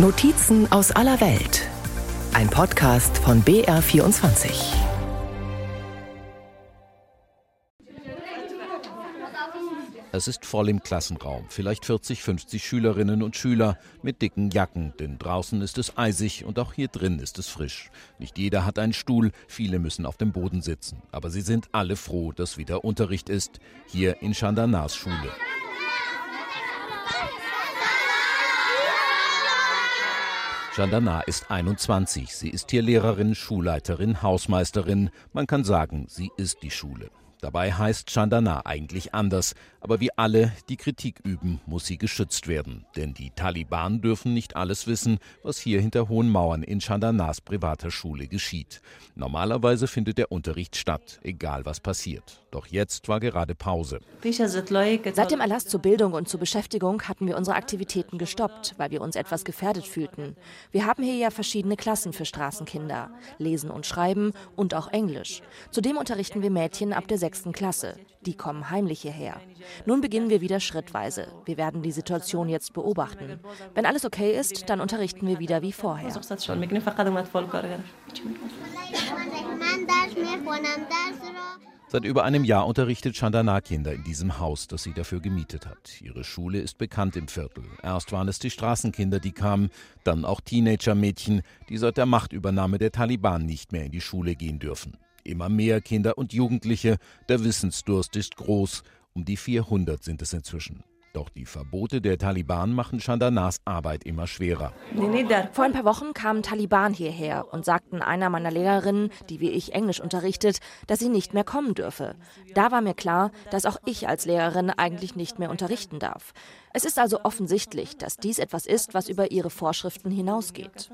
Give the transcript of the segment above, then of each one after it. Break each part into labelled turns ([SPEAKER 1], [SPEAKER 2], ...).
[SPEAKER 1] Notizen aus aller Welt. Ein Podcast von BR24.
[SPEAKER 2] Es ist voll im Klassenraum, vielleicht 40, 50 Schülerinnen und Schüler mit dicken Jacken, denn draußen ist es eisig und auch hier drin ist es frisch. Nicht jeder hat einen Stuhl, viele müssen auf dem Boden sitzen, aber sie sind alle froh, dass wieder Unterricht ist, hier in Chandanas Schule. Chandana ist 21. Sie ist hier Lehrerin, Schulleiterin, Hausmeisterin. Man kann sagen, sie ist die Schule. Dabei heißt Chandana eigentlich anders, aber wie alle, die Kritik üben, muss sie geschützt werden. Denn die Taliban dürfen nicht alles wissen, was hier hinter hohen Mauern in Chandanas privater Schule geschieht. Normalerweise findet der Unterricht statt, egal was passiert. Doch jetzt war gerade Pause.
[SPEAKER 3] Seit dem Erlass zur Bildung und zur Beschäftigung hatten wir unsere Aktivitäten gestoppt, weil wir uns etwas gefährdet fühlten. Wir haben hier ja verschiedene Klassen für Straßenkinder, Lesen und Schreiben und auch Englisch. Zudem unterrichten wir Mädchen ab der sechsten Klasse. Die kommen heimlich hierher. Nun beginnen wir wieder schrittweise. Wir werden die Situation jetzt beobachten. Wenn alles okay ist, dann unterrichten wir wieder wie vorher.
[SPEAKER 2] Seit über einem Jahr unterrichtet Chandana Kinder in diesem Haus, das sie dafür gemietet hat. Ihre Schule ist bekannt im Viertel. Erst waren es die Straßenkinder, die kamen, dann auch Teenager-Mädchen, die seit der Machtübernahme der Taliban nicht mehr in die Schule gehen dürfen. Immer mehr Kinder und Jugendliche, der Wissensdurst ist groß. Um die 400 sind es inzwischen. Doch die Verbote der Taliban machen Chandanas Arbeit immer schwerer.
[SPEAKER 3] Vor ein paar Wochen kamen Taliban hierher und sagten einer meiner Lehrerinnen, die wie ich Englisch unterrichtet, dass sie nicht mehr kommen dürfe. Da war mir klar, dass auch ich als Lehrerin eigentlich nicht mehr unterrichten darf. Es ist also offensichtlich, dass dies etwas ist, was über ihre Vorschriften hinausgeht.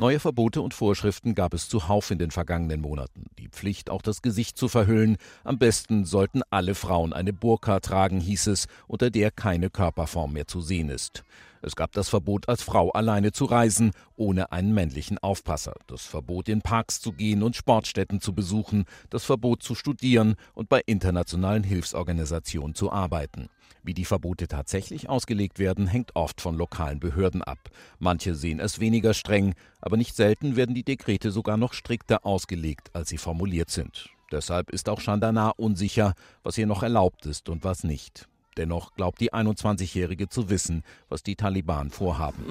[SPEAKER 2] Neue Verbote und Vorschriften gab es zuhauf in den vergangenen Monaten. Die Pflicht, auch das Gesicht zu verhüllen. Am besten sollten alle Frauen eine Burka tragen, hieß es, unter der keine Körperform mehr zu sehen ist. Es gab das Verbot, als Frau alleine zu reisen, ohne einen männlichen Aufpasser, das Verbot, in Parks zu gehen und Sportstätten zu besuchen, das Verbot zu studieren und bei internationalen Hilfsorganisationen zu arbeiten. Wie die Verbote tatsächlich ausgelegt werden, hängt oft von lokalen Behörden ab. Manche sehen es weniger streng, aber nicht selten werden die Dekrete sogar noch strikter ausgelegt, als sie formuliert sind. Deshalb ist auch Chandana unsicher, was hier noch erlaubt ist und was nicht. Dennoch glaubt die 21-Jährige zu wissen, was die Taliban vorhaben.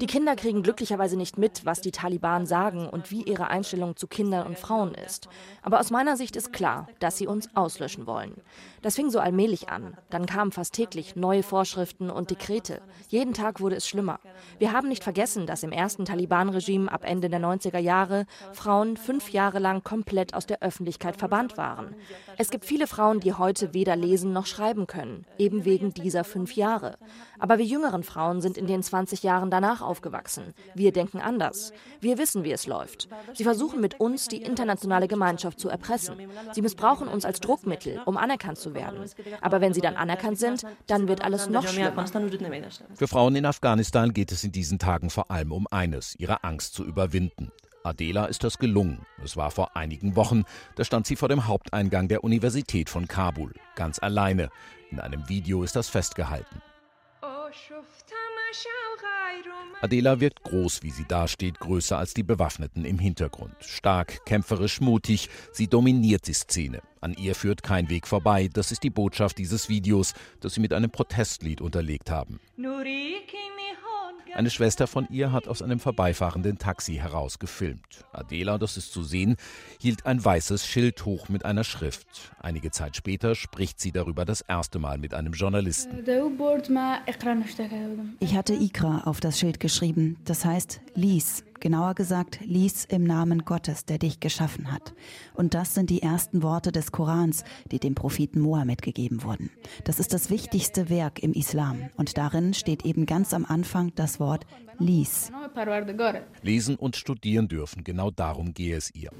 [SPEAKER 3] Die Kinder kriegen glücklicherweise nicht mit, was die Taliban sagen und wie ihre Einstellung zu Kindern und Frauen ist. Aber aus meiner Sicht ist klar, dass sie uns auslöschen wollen. Das fing so allmählich an. Dann kamen fast täglich neue Vorschriften und Dekrete. Jeden Tag wurde es schlimmer. Wir haben nicht vergessen, dass im ersten Taliban-Regime ab Ende der 90er Jahre Frauen fünf Jahre lang komplett aus der Öffentlichkeit verbannt waren. Es gibt viele Frauen, die heute weder lesen noch schreiben schreiben können, eben wegen dieser fünf Jahre. Aber wir jüngeren Frauen sind in den 20 Jahren danach aufgewachsen. Wir denken anders. Wir wissen, wie es läuft. Sie versuchen mit uns, die internationale Gemeinschaft zu erpressen. Sie missbrauchen uns als Druckmittel, um anerkannt zu werden. Aber wenn sie dann anerkannt sind, dann wird alles noch schlimmer.
[SPEAKER 2] Für Frauen in Afghanistan geht es in diesen Tagen vor allem um eines, ihre Angst zu überwinden. Adela ist das gelungen. Es war vor einigen Wochen. Da stand sie vor dem Haupteingang der Universität von Kabul, ganz alleine. In einem Video ist das festgehalten. Adela wirkt groß, wie sie dasteht, größer als die Bewaffneten im Hintergrund. Stark, kämpferisch, mutig, sie dominiert die Szene. An ihr führt kein Weg vorbei. Das ist die Botschaft dieses Videos, das sie mit einem Protestlied unterlegt haben. Eine Schwester von ihr hat aus einem vorbeifahrenden Taxi heraus gefilmt. Adela, das ist zu sehen, hielt ein weißes Schild hoch mit einer Schrift. Einige Zeit später spricht sie darüber das erste Mal mit einem Journalisten.
[SPEAKER 4] Ich hatte Ikra auf das Schild geschrieben. Das heißt, lies. Genauer gesagt, lies im Namen Gottes, der dich geschaffen hat. Und das sind die ersten Worte des Korans, die dem Propheten Mohammed gegeben wurden. Das ist das wichtigste Werk im Islam. Und darin steht eben ganz am Anfang das Wort lies.
[SPEAKER 2] Lesen und studieren dürfen, genau darum gehe es ihr.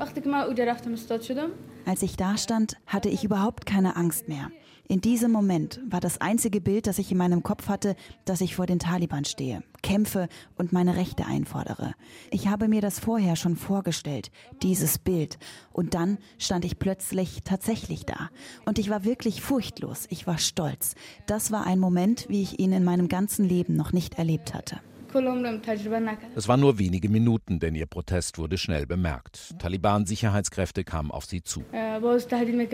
[SPEAKER 4] Als ich da stand, hatte ich überhaupt keine Angst mehr. In diesem Moment war das einzige Bild, das ich in meinem Kopf hatte, dass ich vor den Taliban stehe, kämpfe und meine Rechte einfordere. Ich habe mir das vorher schon vorgestellt, dieses Bild. Und dann stand ich plötzlich tatsächlich da. Und ich war wirklich furchtlos, ich war stolz. Das war ein Moment, wie ich ihn in meinem ganzen Leben noch nicht erlebt hatte.
[SPEAKER 2] Es waren nur wenige Minuten, denn ihr Protest wurde schnell bemerkt. Taliban-Sicherheitskräfte kamen auf sie zu.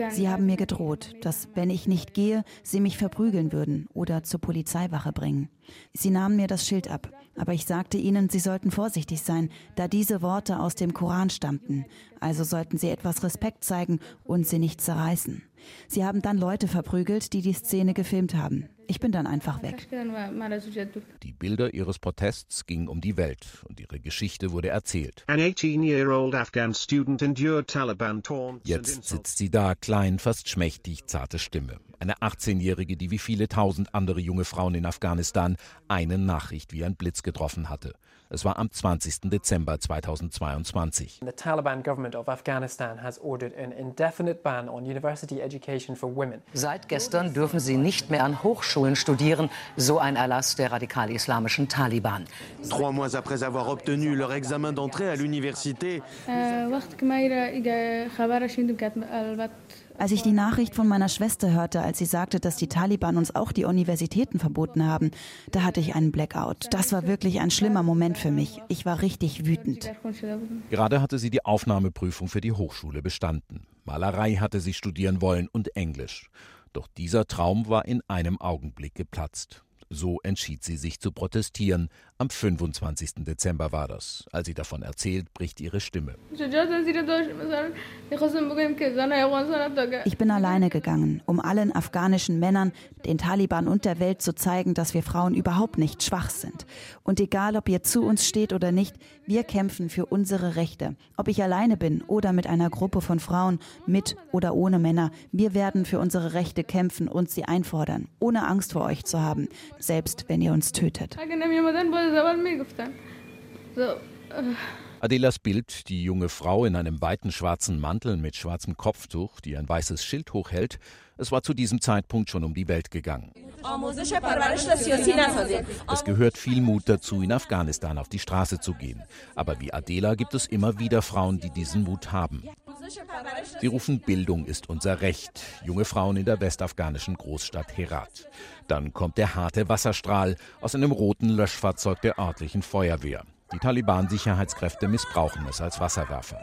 [SPEAKER 4] Sie haben mir gedroht, dass, wenn ich nicht gehe, sie mich verprügeln würden oder zur Polizeiwache bringen. Sie nahmen mir das Schild ab, aber ich sagte ihnen, sie sollten vorsichtig sein, da diese Worte aus dem Koran stammten. Also sollten sie etwas Respekt zeigen und sie nicht zerreißen. Sie haben dann Leute verprügelt, die die Szene gefilmt haben. Ich bin dann einfach weg.
[SPEAKER 2] Die Bilder ihres Protests gingen um die Welt und ihre Geschichte wurde erzählt. Jetzt sitzt sie da, klein, fast schmächtig, zarte Stimme. Eine 18-Jährige, die wie viele tausend andere junge Frauen in Afghanistan eine Nachricht wie ein Blitz getroffen hatte. Es war am 20. Dezember 2022. The Taliban government of Afghanistan has ordered an indefinite ban on university
[SPEAKER 5] education for women. Seit gestern dürfen sie nicht mehr an Hochschulen studieren, so ein Erlass der radikal-islamischen Taliban.
[SPEAKER 6] Trois mois après avoir obtenu leur examen d'entrée à l'université.
[SPEAKER 4] Als ich die Nachricht von meiner Schwester hörte, als sie sagte, dass die Taliban uns auch die Universitäten verboten haben, da hatte ich einen Blackout. Das war wirklich ein schlimmer Moment für mich. Ich war richtig wütend.
[SPEAKER 2] Gerade hatte sie die Aufnahmeprüfung für die Hochschule bestanden. Malerei hatte sie studieren wollen und Englisch. Doch dieser Traum war in einem Augenblick geplatzt. So entschied sie sich zu protestieren. Am 25. Dezember war das. Als sie davon erzählt, bricht ihre Stimme.
[SPEAKER 4] Ich bin alleine gegangen, um allen afghanischen Männern, den Taliban und der Welt zu zeigen, dass wir Frauen überhaupt nicht schwach sind. Und egal, ob ihr zu uns steht oder nicht, wir kämpfen für unsere Rechte. Ob ich alleine bin oder mit einer Gruppe von Frauen, mit oder ohne Männer, wir werden für unsere Rechte kämpfen und sie einfordern, ohne Angst vor euch zu haben selbst wenn ihr uns tötet. زبان می‌گفتن.
[SPEAKER 2] Adelas Bild, die junge Frau in einem weiten schwarzen Mantel mit schwarzem Kopftuch, die ein weißes Schild hochhält, es war zu diesem Zeitpunkt schon um die Welt gegangen. Es gehört viel Mut dazu, in Afghanistan auf die Straße zu gehen. Aber wie Adela gibt es immer wieder Frauen, die diesen Mut haben. Sie rufen Bildung ist unser Recht. Junge Frauen in der westafghanischen Großstadt Herat. Dann kommt der harte Wasserstrahl aus einem roten Löschfahrzeug der örtlichen Feuerwehr. Die Taliban-Sicherheitskräfte missbrauchen es als Wasserwerfer.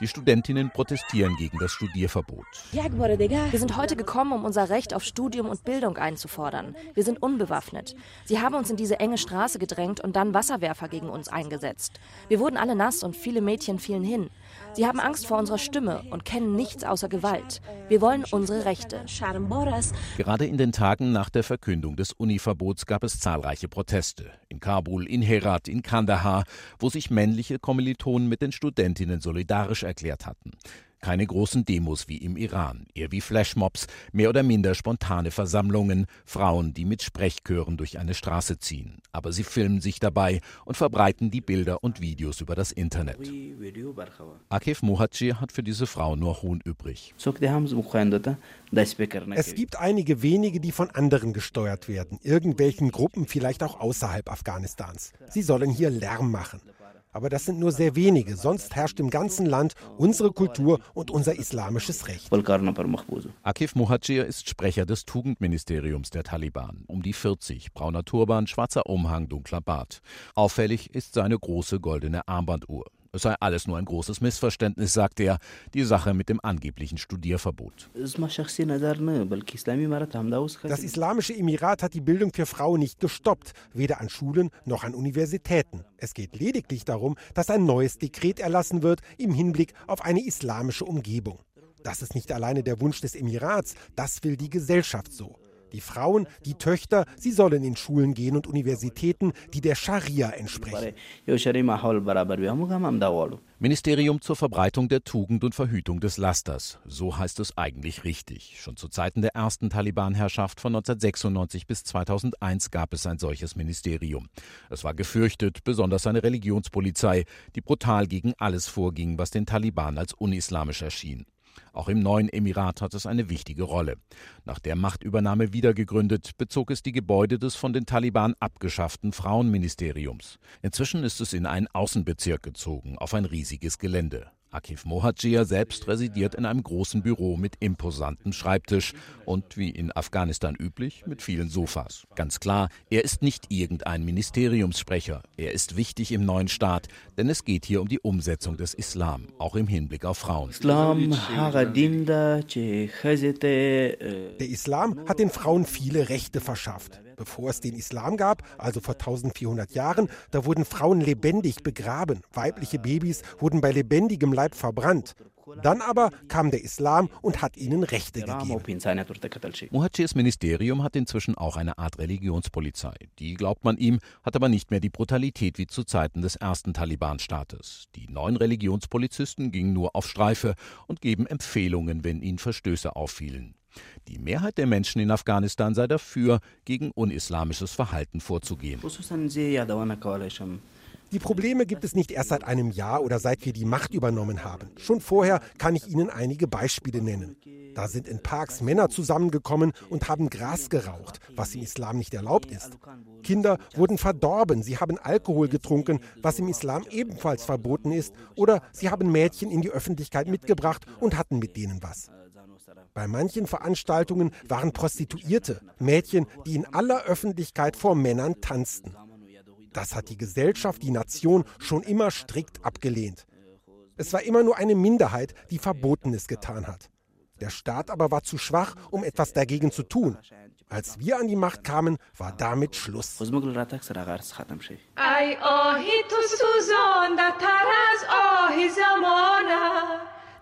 [SPEAKER 2] Die Studentinnen protestieren gegen das Studierverbot.
[SPEAKER 3] Wir sind heute gekommen, um unser Recht auf Studium und Bildung einzufordern. Wir sind unbewaffnet. Sie haben uns in diese enge Straße gedrängt und dann Wasserwerfer gegen uns eingesetzt. Wir wurden alle nass und viele Mädchen fielen hin. Sie haben Angst vor unserer Stimme und kennen nichts außer Gewalt. Wir wollen unsere Rechte.
[SPEAKER 2] Gerade in den Tagen nach der Verkündung des Univerbots gab es zahlreiche Proteste. In Kabul, in Herat, in Kandahar, wo sich männliche Kommilitonen mit den Studentinnen solidarisch erklärt hatten. Keine großen Demos wie im Iran, eher wie Flashmobs, mehr oder minder spontane Versammlungen, Frauen, die mit Sprechchören durch eine Straße ziehen. Aber sie filmen sich dabei und verbreiten die Bilder und Videos über das Internet. Akif Mohaji hat für diese Frau nur Hohn übrig.
[SPEAKER 7] Es gibt einige wenige, die von anderen gesteuert werden, irgendwelchen Gruppen vielleicht auch außerhalb Afghanistans. Sie sollen hier Lärm machen. Aber das sind nur sehr wenige. Sonst herrscht im ganzen Land unsere Kultur und unser islamisches Recht.
[SPEAKER 2] Akif Muhajir ist Sprecher des Tugendministeriums der Taliban. Um die 40, brauner Turban, schwarzer Umhang, dunkler Bart. Auffällig ist seine große goldene Armbanduhr. Es sei alles nur ein großes Missverständnis, sagt er, die Sache mit dem angeblichen Studierverbot.
[SPEAKER 7] Das Islamische Emirat hat die Bildung für Frauen nicht gestoppt, weder an Schulen noch an Universitäten. Es geht lediglich darum, dass ein neues Dekret erlassen wird im Hinblick auf eine islamische Umgebung. Das ist nicht alleine der Wunsch des Emirats, das will die Gesellschaft so. Die Frauen, die Töchter, sie sollen in Schulen gehen und Universitäten, die der Scharia entsprechen.
[SPEAKER 2] Ministerium zur Verbreitung der Tugend und Verhütung des Lasters. So heißt es eigentlich richtig. Schon zu Zeiten der ersten Taliban-Herrschaft von 1996 bis 2001 gab es ein solches Ministerium. Es war gefürchtet, besonders eine Religionspolizei, die brutal gegen alles vorging, was den Taliban als unislamisch erschien. Auch im neuen Emirat hat es eine wichtige Rolle. Nach der Machtübernahme wiedergegründet, bezog es die Gebäude des von den Taliban abgeschafften Frauenministeriums. Inzwischen ist es in einen Außenbezirk gezogen, auf ein riesiges Gelände. Akif Mohadjir selbst residiert in einem großen Büro mit imposantem Schreibtisch und wie in Afghanistan üblich mit vielen Sofas. Ganz klar, er ist nicht irgendein Ministeriumssprecher. Er ist wichtig im neuen Staat, denn es geht hier um die Umsetzung des Islam, auch im Hinblick auf Frauen.
[SPEAKER 7] Der Islam hat den Frauen viele Rechte verschafft. Bevor es den Islam gab, also vor 1400 Jahren, da wurden Frauen lebendig begraben. Weibliche Babys wurden bei lebendigem Leib verbrannt. Dann aber kam der Islam und hat ihnen Rechte gegeben.
[SPEAKER 2] Muhajirs Ministerium hat inzwischen auch eine Art Religionspolizei. Die, glaubt man ihm, hat aber nicht mehr die Brutalität wie zu Zeiten des ersten Taliban-Staates. Die neuen Religionspolizisten gingen nur auf Streife und geben Empfehlungen, wenn ihnen Verstöße auffielen. Die Mehrheit der Menschen in Afghanistan sei dafür, gegen unislamisches Verhalten vorzugehen.
[SPEAKER 7] Die Probleme gibt es nicht erst seit einem Jahr oder seit wir die Macht übernommen haben. Schon vorher kann ich Ihnen einige Beispiele nennen. Da sind in Parks Männer zusammengekommen und haben Gras geraucht, was im Islam nicht erlaubt ist. Kinder wurden verdorben, sie haben Alkohol getrunken, was im Islam ebenfalls verboten ist, oder sie haben Mädchen in die Öffentlichkeit mitgebracht und hatten mit denen was. Bei manchen Veranstaltungen waren Prostituierte, Mädchen, die in aller Öffentlichkeit vor Männern tanzten. Das hat die Gesellschaft, die Nation schon immer strikt abgelehnt. Es war immer nur eine Minderheit, die Verbotenes getan hat. Der Staat aber war zu schwach, um etwas dagegen zu tun. Als wir an die Macht kamen, war damit Schluss.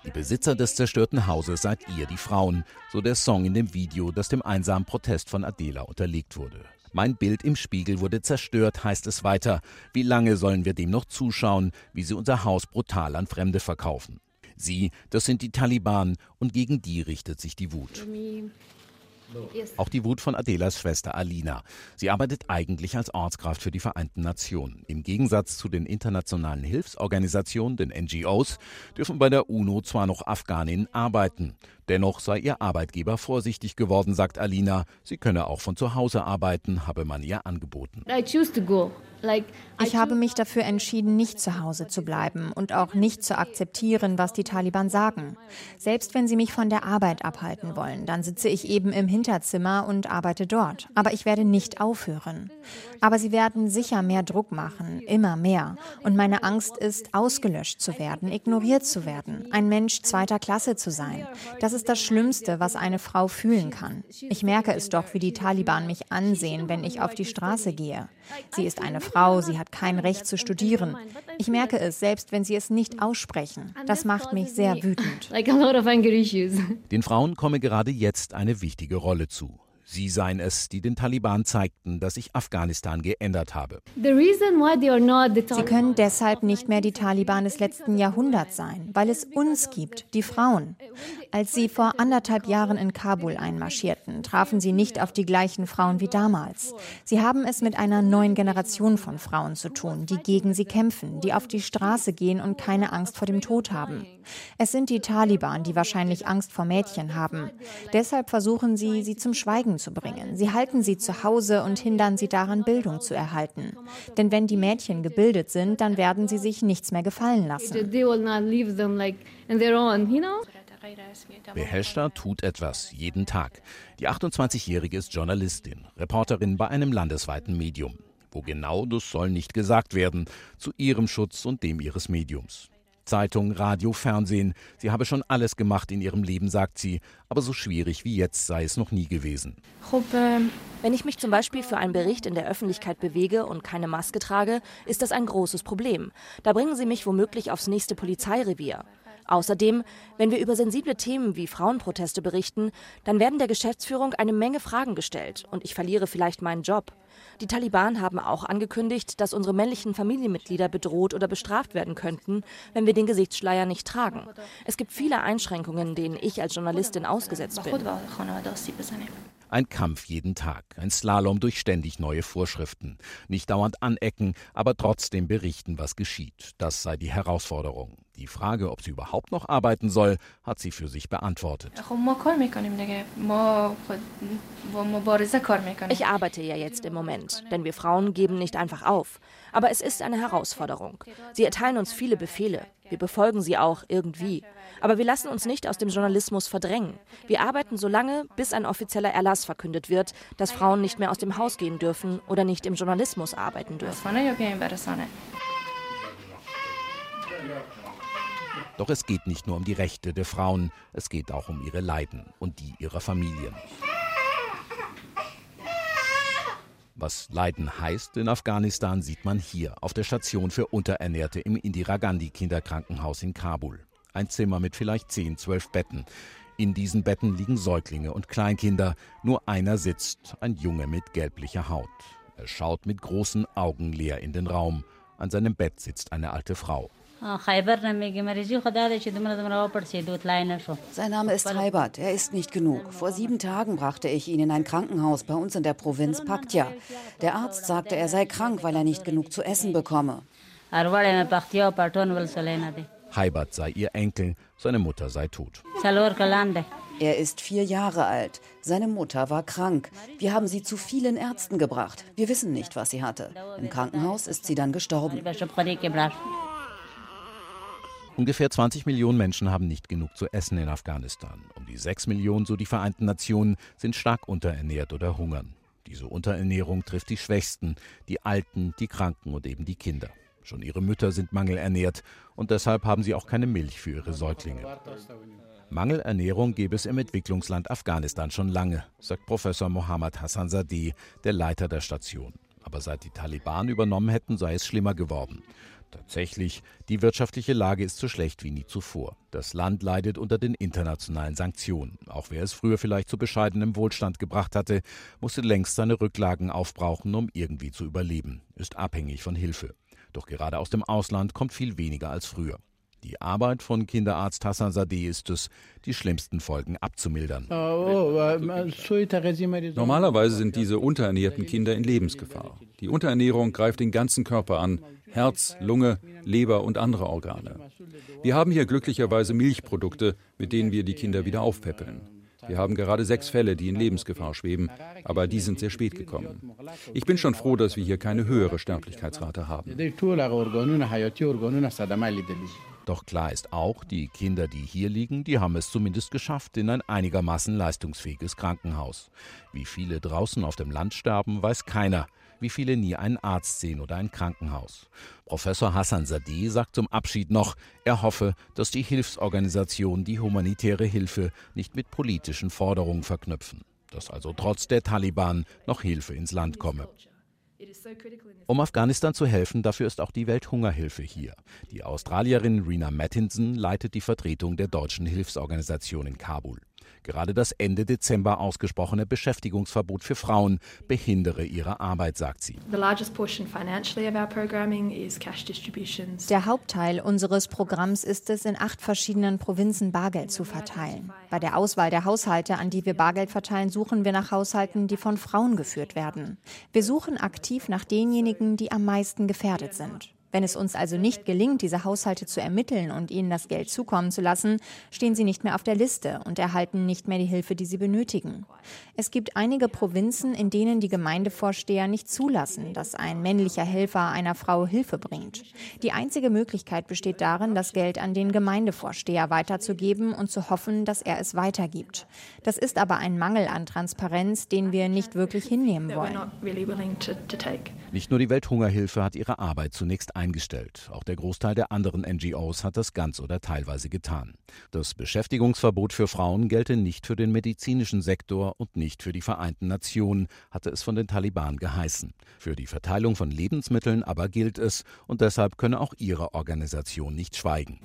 [SPEAKER 2] Die Besitzer des zerstörten Hauses seid ihr, die Frauen, so der Song in dem Video, das dem einsamen Protest von Adela unterlegt wurde. Mein Bild im Spiegel wurde zerstört, heißt es weiter. Wie lange sollen wir dem noch zuschauen, wie sie unser Haus brutal an Fremde verkaufen? Sie, das sind die Taliban, und gegen die richtet sich die Wut. Auch die Wut von Adelas Schwester Alina. Sie arbeitet eigentlich als Ortskraft für die Vereinten Nationen. Im Gegensatz zu den internationalen Hilfsorganisationen, den NGOs, dürfen bei der UNO zwar noch Afghaninnen arbeiten. Dennoch sei ihr Arbeitgeber vorsichtig geworden, sagt Alina. Sie könne auch von zu Hause arbeiten, habe man ihr angeboten.
[SPEAKER 8] Ich habe mich dafür entschieden, nicht zu Hause zu bleiben und auch nicht zu akzeptieren, was die Taliban sagen. Selbst wenn sie mich von der Arbeit abhalten wollen, dann sitze ich eben im Hinterzimmer und arbeite dort. Aber ich werde nicht aufhören. Aber sie werden sicher mehr Druck machen, immer mehr. Und meine Angst ist, ausgelöscht zu werden, ignoriert zu werden, ein Mensch zweiter Klasse zu sein. Das ist das Schlimmste, was eine Frau fühlen kann. Ich merke es doch, wie die Taliban mich ansehen, wenn ich auf die Straße gehe. Sie ist eine Frau, sie hat kein Recht zu studieren. Ich merke es, selbst wenn sie es nicht aussprechen. Das macht mich sehr wütend.
[SPEAKER 2] Den Frauen komme gerade jetzt eine wichtige Rolle zu. Sie seien es, die den Taliban zeigten, dass sich Afghanistan geändert habe.
[SPEAKER 8] Sie können deshalb nicht mehr die Taliban des letzten Jahrhunderts sein, weil es uns gibt, die Frauen. Als sie vor anderthalb Jahren in Kabul einmarschierten, trafen sie nicht auf die gleichen Frauen wie damals. Sie haben es mit einer neuen Generation von Frauen zu tun, die gegen sie kämpfen, die auf die Straße gehen und keine Angst vor dem Tod haben. Es sind die Taliban, die wahrscheinlich Angst vor Mädchen haben. Deshalb versuchen sie, sie zum Schweigen zu bringen. Sie halten sie zu Hause und hindern sie daran, Bildung zu erhalten. Denn wenn die Mädchen gebildet sind, dann werden sie sich nichts mehr gefallen lassen.
[SPEAKER 2] Beheshta tut etwas, jeden Tag. Die 28-Jährige ist Journalistin, Reporterin bei einem landesweiten Medium. Wo genau, das soll nicht gesagt werden, zu ihrem Schutz und dem ihres Mediums. Zeitung, Radio, Fernsehen. Sie habe schon alles gemacht in ihrem Leben, sagt sie, aber so schwierig wie jetzt sei es noch nie gewesen.
[SPEAKER 3] Wenn ich mich zum Beispiel für einen Bericht in der Öffentlichkeit bewege und keine Maske trage, ist das ein großes Problem. Da bringen sie mich womöglich aufs nächste Polizeirevier. Außerdem, wenn wir über sensible Themen wie Frauenproteste berichten, dann werden der Geschäftsführung eine Menge Fragen gestellt und ich verliere vielleicht meinen Job. Die Taliban haben auch angekündigt, dass unsere männlichen Familienmitglieder bedroht oder bestraft werden könnten, wenn wir den Gesichtsschleier nicht tragen. Es gibt viele Einschränkungen, denen ich als Journalistin ausgesetzt bin.
[SPEAKER 2] Ein Kampf jeden Tag, ein Slalom durch ständig neue Vorschriften. Nicht dauernd anecken, aber trotzdem berichten, was geschieht. Das sei die Herausforderung. Die Frage, ob sie überhaupt noch arbeiten soll, hat sie für sich beantwortet.
[SPEAKER 3] Ich arbeite ja jetzt im Moment, denn wir Frauen geben nicht einfach auf. Aber es ist eine Herausforderung. Sie erteilen uns viele Befehle. Wir befolgen sie auch irgendwie. Aber wir lassen uns nicht aus dem Journalismus verdrängen. Wir arbeiten so lange, bis ein offizieller Erlass verkündet wird, dass Frauen nicht mehr aus dem Haus gehen dürfen oder nicht im Journalismus arbeiten dürfen.
[SPEAKER 2] Doch es geht nicht nur um die Rechte der Frauen, es geht auch um ihre Leiden und die ihrer Familien. Was Leiden heißt in Afghanistan, sieht man hier auf der Station für Unterernährte im Indira Gandhi Kinderkrankenhaus in Kabul. Ein Zimmer mit vielleicht 10, 12 Betten. In diesen Betten liegen Säuglinge und Kleinkinder. Nur einer sitzt, ein Junge mit gelblicher Haut. Er schaut mit großen Augen leer in den Raum. An seinem Bett sitzt eine alte Frau.
[SPEAKER 9] Sein Name ist Haibert, er ist nicht genug. Vor sieben Tagen brachte ich ihn in ein Krankenhaus bei uns in der Provinz Paktia. Der Arzt sagte, er sei krank, weil er nicht genug zu essen bekomme.
[SPEAKER 2] Haibert sei ihr Enkel, seine Mutter sei tot.
[SPEAKER 9] Er ist vier Jahre alt. Seine Mutter war krank. Wir haben sie zu vielen Ärzten gebracht. Wir wissen nicht, was sie hatte. Im Krankenhaus ist sie dann gestorben.
[SPEAKER 2] Ungefähr 20 Millionen Menschen haben nicht genug zu essen in Afghanistan. Um die 6 Millionen, so die Vereinten Nationen, sind stark unterernährt oder hungern. Diese Unterernährung trifft die Schwächsten, die Alten, die Kranken und eben die Kinder. Schon ihre Mütter sind mangelernährt und deshalb haben sie auch keine Milch für ihre Säuglinge. Mangelernährung gäbe es im Entwicklungsland Afghanistan schon lange, sagt Professor Mohammad Hassan Sadeh, der Leiter der Station. Aber seit die Taliban übernommen hätten, sei es schlimmer geworden. Tatsächlich, die wirtschaftliche Lage ist so schlecht wie nie zuvor. Das Land leidet unter den internationalen Sanktionen. Auch wer es früher vielleicht zu bescheidenem Wohlstand gebracht hatte, musste längst seine Rücklagen aufbrauchen, um irgendwie zu überleben, ist abhängig von Hilfe. Doch gerade aus dem Ausland kommt viel weniger als früher. Die Arbeit von Kinderarzt Hassan Sadeh ist es, die schlimmsten Folgen abzumildern.
[SPEAKER 10] Normalerweise sind diese unterernährten Kinder in Lebensgefahr. Die Unterernährung greift den ganzen Körper an, Herz, Lunge, Leber und andere Organe. Wir haben hier glücklicherweise Milchprodukte, mit denen wir die Kinder wieder aufpäppeln. Wir haben gerade sechs Fälle, die in Lebensgefahr schweben, aber die sind sehr spät gekommen. Ich bin schon froh, dass wir hier keine höhere Sterblichkeitsrate haben.
[SPEAKER 2] Doch klar ist auch, die Kinder, die hier liegen, die haben es zumindest geschafft in ein einigermaßen leistungsfähiges Krankenhaus. Wie viele draußen auf dem Land sterben, weiß keiner. Wie viele nie einen Arzt sehen oder ein Krankenhaus. Professor Hassan Sadeh sagt zum Abschied noch, er hoffe, dass die Hilfsorganisationen die humanitäre Hilfe nicht mit politischen Forderungen verknüpfen. Dass also trotz der Taliban noch Hilfe ins Land komme. Um Afghanistan zu helfen, dafür ist auch die Welthungerhilfe hier. Die Australierin Rena Mattinson leitet die Vertretung der deutschen Hilfsorganisation in Kabul. Gerade das Ende Dezember ausgesprochene Beschäftigungsverbot für Frauen behindere ihre Arbeit, sagt sie.
[SPEAKER 8] Der Hauptteil unseres Programms ist es, in acht verschiedenen Provinzen Bargeld zu verteilen. Bei der Auswahl der Haushalte, an die wir Bargeld verteilen, suchen wir nach Haushalten, die von Frauen geführt werden. Wir suchen aktiv nach denjenigen, die am meisten gefährdet sind. Wenn es uns also nicht gelingt, diese Haushalte zu ermitteln und ihnen das Geld zukommen zu lassen, stehen sie nicht mehr auf der Liste und erhalten nicht mehr die Hilfe, die sie benötigen. Es gibt einige Provinzen, in denen die Gemeindevorsteher nicht zulassen, dass ein männlicher Helfer einer Frau Hilfe bringt. Die einzige Möglichkeit besteht darin, das Geld an den Gemeindevorsteher weiterzugeben und zu hoffen, dass er es weitergibt. Das ist aber ein Mangel an Transparenz, den wir nicht wirklich hinnehmen wollen.
[SPEAKER 2] Nicht nur die Welthungerhilfe hat ihre Arbeit zunächst eingestellt. Auch der Großteil der anderen NGOs hat das ganz oder teilweise getan. Das Beschäftigungsverbot für Frauen gelte nicht für den medizinischen Sektor und nicht für die Vereinten Nationen, hatte es von den Taliban geheißen. Für die Verteilung von Lebensmitteln aber gilt es und deshalb könne auch ihre Organisation nicht schweigen.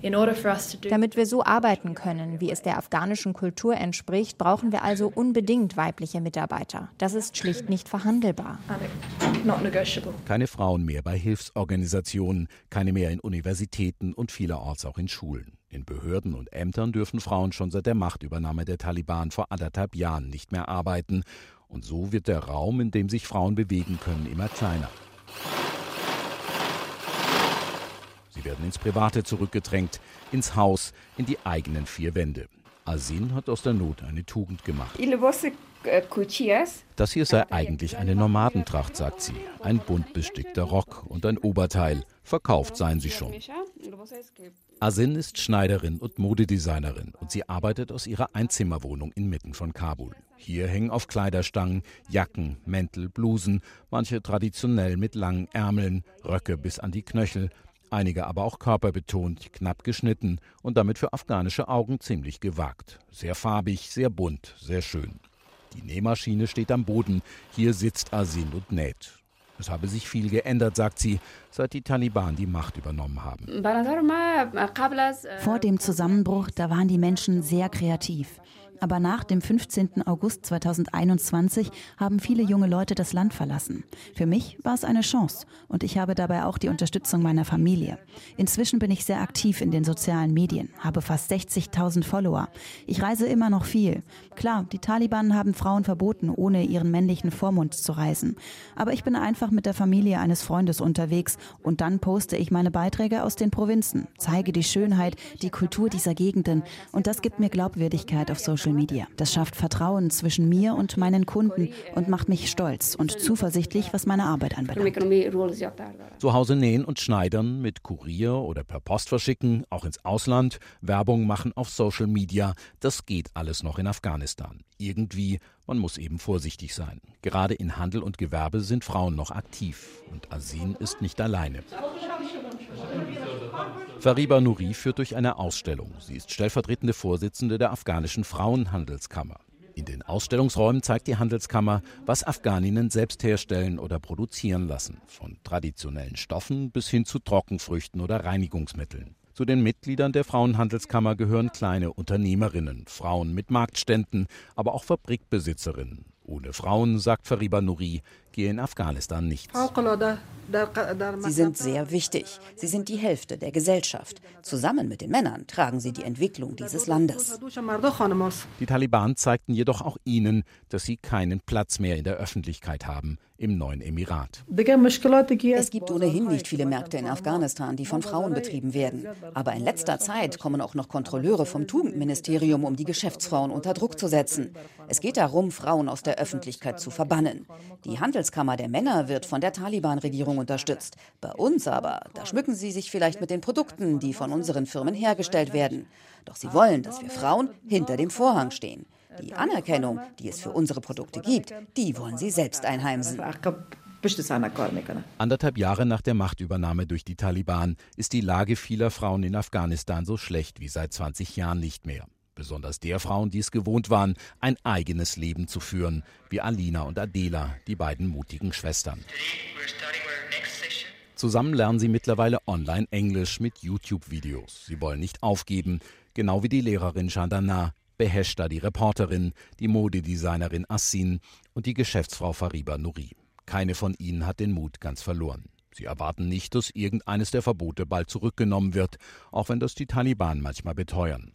[SPEAKER 8] Damit wir so arbeiten können, wie es der afghanischen Kultur entspricht, brauchen wir also unbedingt weibliche Mitarbeiter. Das ist schlicht nicht verhandelbar.
[SPEAKER 2] Keine Frauen mehr bei Hilfsorganisationen, keine mehr in Universitäten und vielerorts auch in Schulen. In Behörden und Ämtern dürfen Frauen schon seit der Machtübernahme der Taliban vor anderthalb Jahren nicht mehr arbeiten. Und so wird der Raum, in dem sich Frauen bewegen können, immer kleiner. Sie werden ins Private zurückgedrängt, ins Haus, in die eigenen vier Wände. Asin hat aus der Not eine Tugend gemacht. Das hier sei eigentlich eine Nomadentracht, sagt sie. Ein bunt bestickter Rock und ein Oberteil. Verkauft seien sie schon. Asin ist Schneiderin und Modedesignerin und sie arbeitet aus ihrer Einzimmerwohnung inmitten von Kabul. Hier hängen auf Kleiderstangen Jacken, Mäntel, Blusen, manche traditionell mit langen Ärmeln, Röcke bis an die Knöchel, einige aber auch körperbetont, knapp geschnitten und damit für afghanische Augen ziemlich gewagt. Sehr farbig, sehr bunt, sehr schön. Die Nähmaschine steht am Boden, hier sitzt Asin und näht. Es habe sich viel geändert, sagt sie, seit die Taliban die Macht übernommen haben.
[SPEAKER 4] Vor dem Zusammenbruch, da waren die Menschen sehr kreativ. Aber nach dem 15. August 2021 haben viele junge Leute das Land verlassen. Für mich war es eine Chance und ich habe dabei auch die Unterstützung meiner Familie. Inzwischen bin ich sehr aktiv in den sozialen Medien, habe fast 60.000 Follower. Ich reise immer noch viel. Klar, die Taliban haben Frauen verboten, ohne ihren männlichen Vormund zu reisen. Aber ich bin einfach mit der Familie eines Freundes unterwegs und dann poste ich meine Beiträge aus den Provinzen, zeige die Schönheit, die Kultur dieser Gegenden und das gibt mir Glaubwürdigkeit auf Social Social Media. Das schafft Vertrauen zwischen mir und meinen Kunden und macht mich stolz und zuversichtlich, was meine Arbeit anbelangt.
[SPEAKER 2] Zu Hause nähen und schneidern, mit Kurier oder per Post verschicken, auch ins Ausland, Werbung machen auf Social Media, das geht alles noch in Afghanistan. Irgendwie, man muss eben vorsichtig sein. Gerade in Handel und Gewerbe sind Frauen noch aktiv und Asin ist nicht alleine. Fariba Nouri führt durch eine Ausstellung. Sie ist stellvertretende Vorsitzende der afghanischen Frauenhandelskammer. In den Ausstellungsräumen zeigt die Handelskammer, was Afghaninnen selbst herstellen oder produzieren lassen, von traditionellen Stoffen bis hin zu Trockenfrüchten oder Reinigungsmitteln. Zu den Mitgliedern der Frauenhandelskammer gehören kleine Unternehmerinnen, Frauen mit Marktständen, aber auch Fabrikbesitzerinnen. Ohne Frauen, sagt Fariba Nouri, gehe in Afghanistan nichts.
[SPEAKER 9] Sie sind sehr wichtig. Sie sind die Hälfte der Gesellschaft. Zusammen mit den Männern tragen sie die Entwicklung dieses Landes.
[SPEAKER 2] Die Taliban zeigten jedoch auch ihnen, dass sie keinen Platz mehr in der Öffentlichkeit haben im neuen Emirat.
[SPEAKER 9] Es gibt ohnehin nicht viele Märkte in Afghanistan, die von Frauen betrieben werden. Aber in letzter Zeit kommen auch noch Kontrolleure vom Tugendministerium, um die Geschäftsfrauen unter Druck zu setzen. Es geht darum, Frauen aus der Öffentlichkeit zu verbannen. Die Handelskammer der Männer wird von der Taliban-Regierung unterstützt. Bei uns aber, da schmücken sie sich vielleicht mit den Produkten, die von unseren Firmen hergestellt werden. Doch sie wollen, dass wir Frauen hinter dem Vorhang stehen. Die Anerkennung, die es für unsere Produkte gibt, die wollen sie selbst einheimsen.
[SPEAKER 2] Anderthalb Jahre nach der Machtübernahme durch die Taliban ist die Lage vieler Frauen in Afghanistan so schlecht wie seit 20 Jahren nicht mehr. Besonders der Frauen, die es gewohnt waren, ein eigenes Leben zu führen, wie Alina und Adela, die beiden mutigen Schwestern. Zusammen lernen sie mittlerweile online Englisch mit YouTube-Videos. Sie wollen nicht aufgeben, genau wie die Lehrerin Chandana, Beheshta, die Reporterin, die Modedesignerin Assin und die Geschäftsfrau Fariba Nouri. Keine von ihnen hat den Mut ganz verloren. Sie erwarten nicht, dass irgendeines der Verbote bald zurückgenommen wird, auch wenn das die Taliban manchmal beteuern.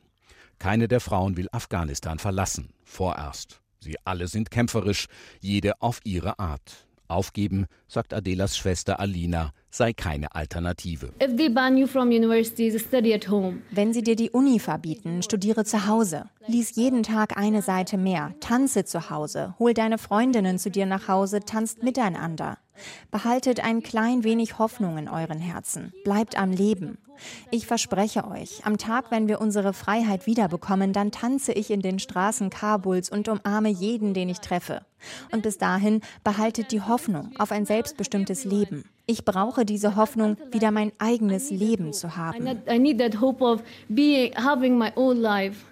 [SPEAKER 2] Keine der Frauen will Afghanistan verlassen, vorerst. Sie alle sind kämpferisch, jede auf ihre Art. Aufgeben, sagt Adelas Schwester Alina, sei keine Alternative.
[SPEAKER 8] Wenn sie dir die Uni verbieten, studiere zu Hause. Lies jeden Tag eine Seite mehr. Tanze zu Hause. Hol deine Freundinnen zu dir nach Hause, tanzt miteinander. Behaltet ein klein wenig Hoffnung in euren Herzen. Bleibt am Leben. Ich verspreche euch, am Tag, wenn wir unsere Freiheit wiederbekommen, dann tanze ich in den Straßen Kabuls und umarme jeden, den ich treffe. Und bis dahin behaltet die Hoffnung auf ein selbstbestimmtes Leben. Ich brauche diese Hoffnung, wieder mein eigenes Leben zu haben. I need that hope of being, having my own life.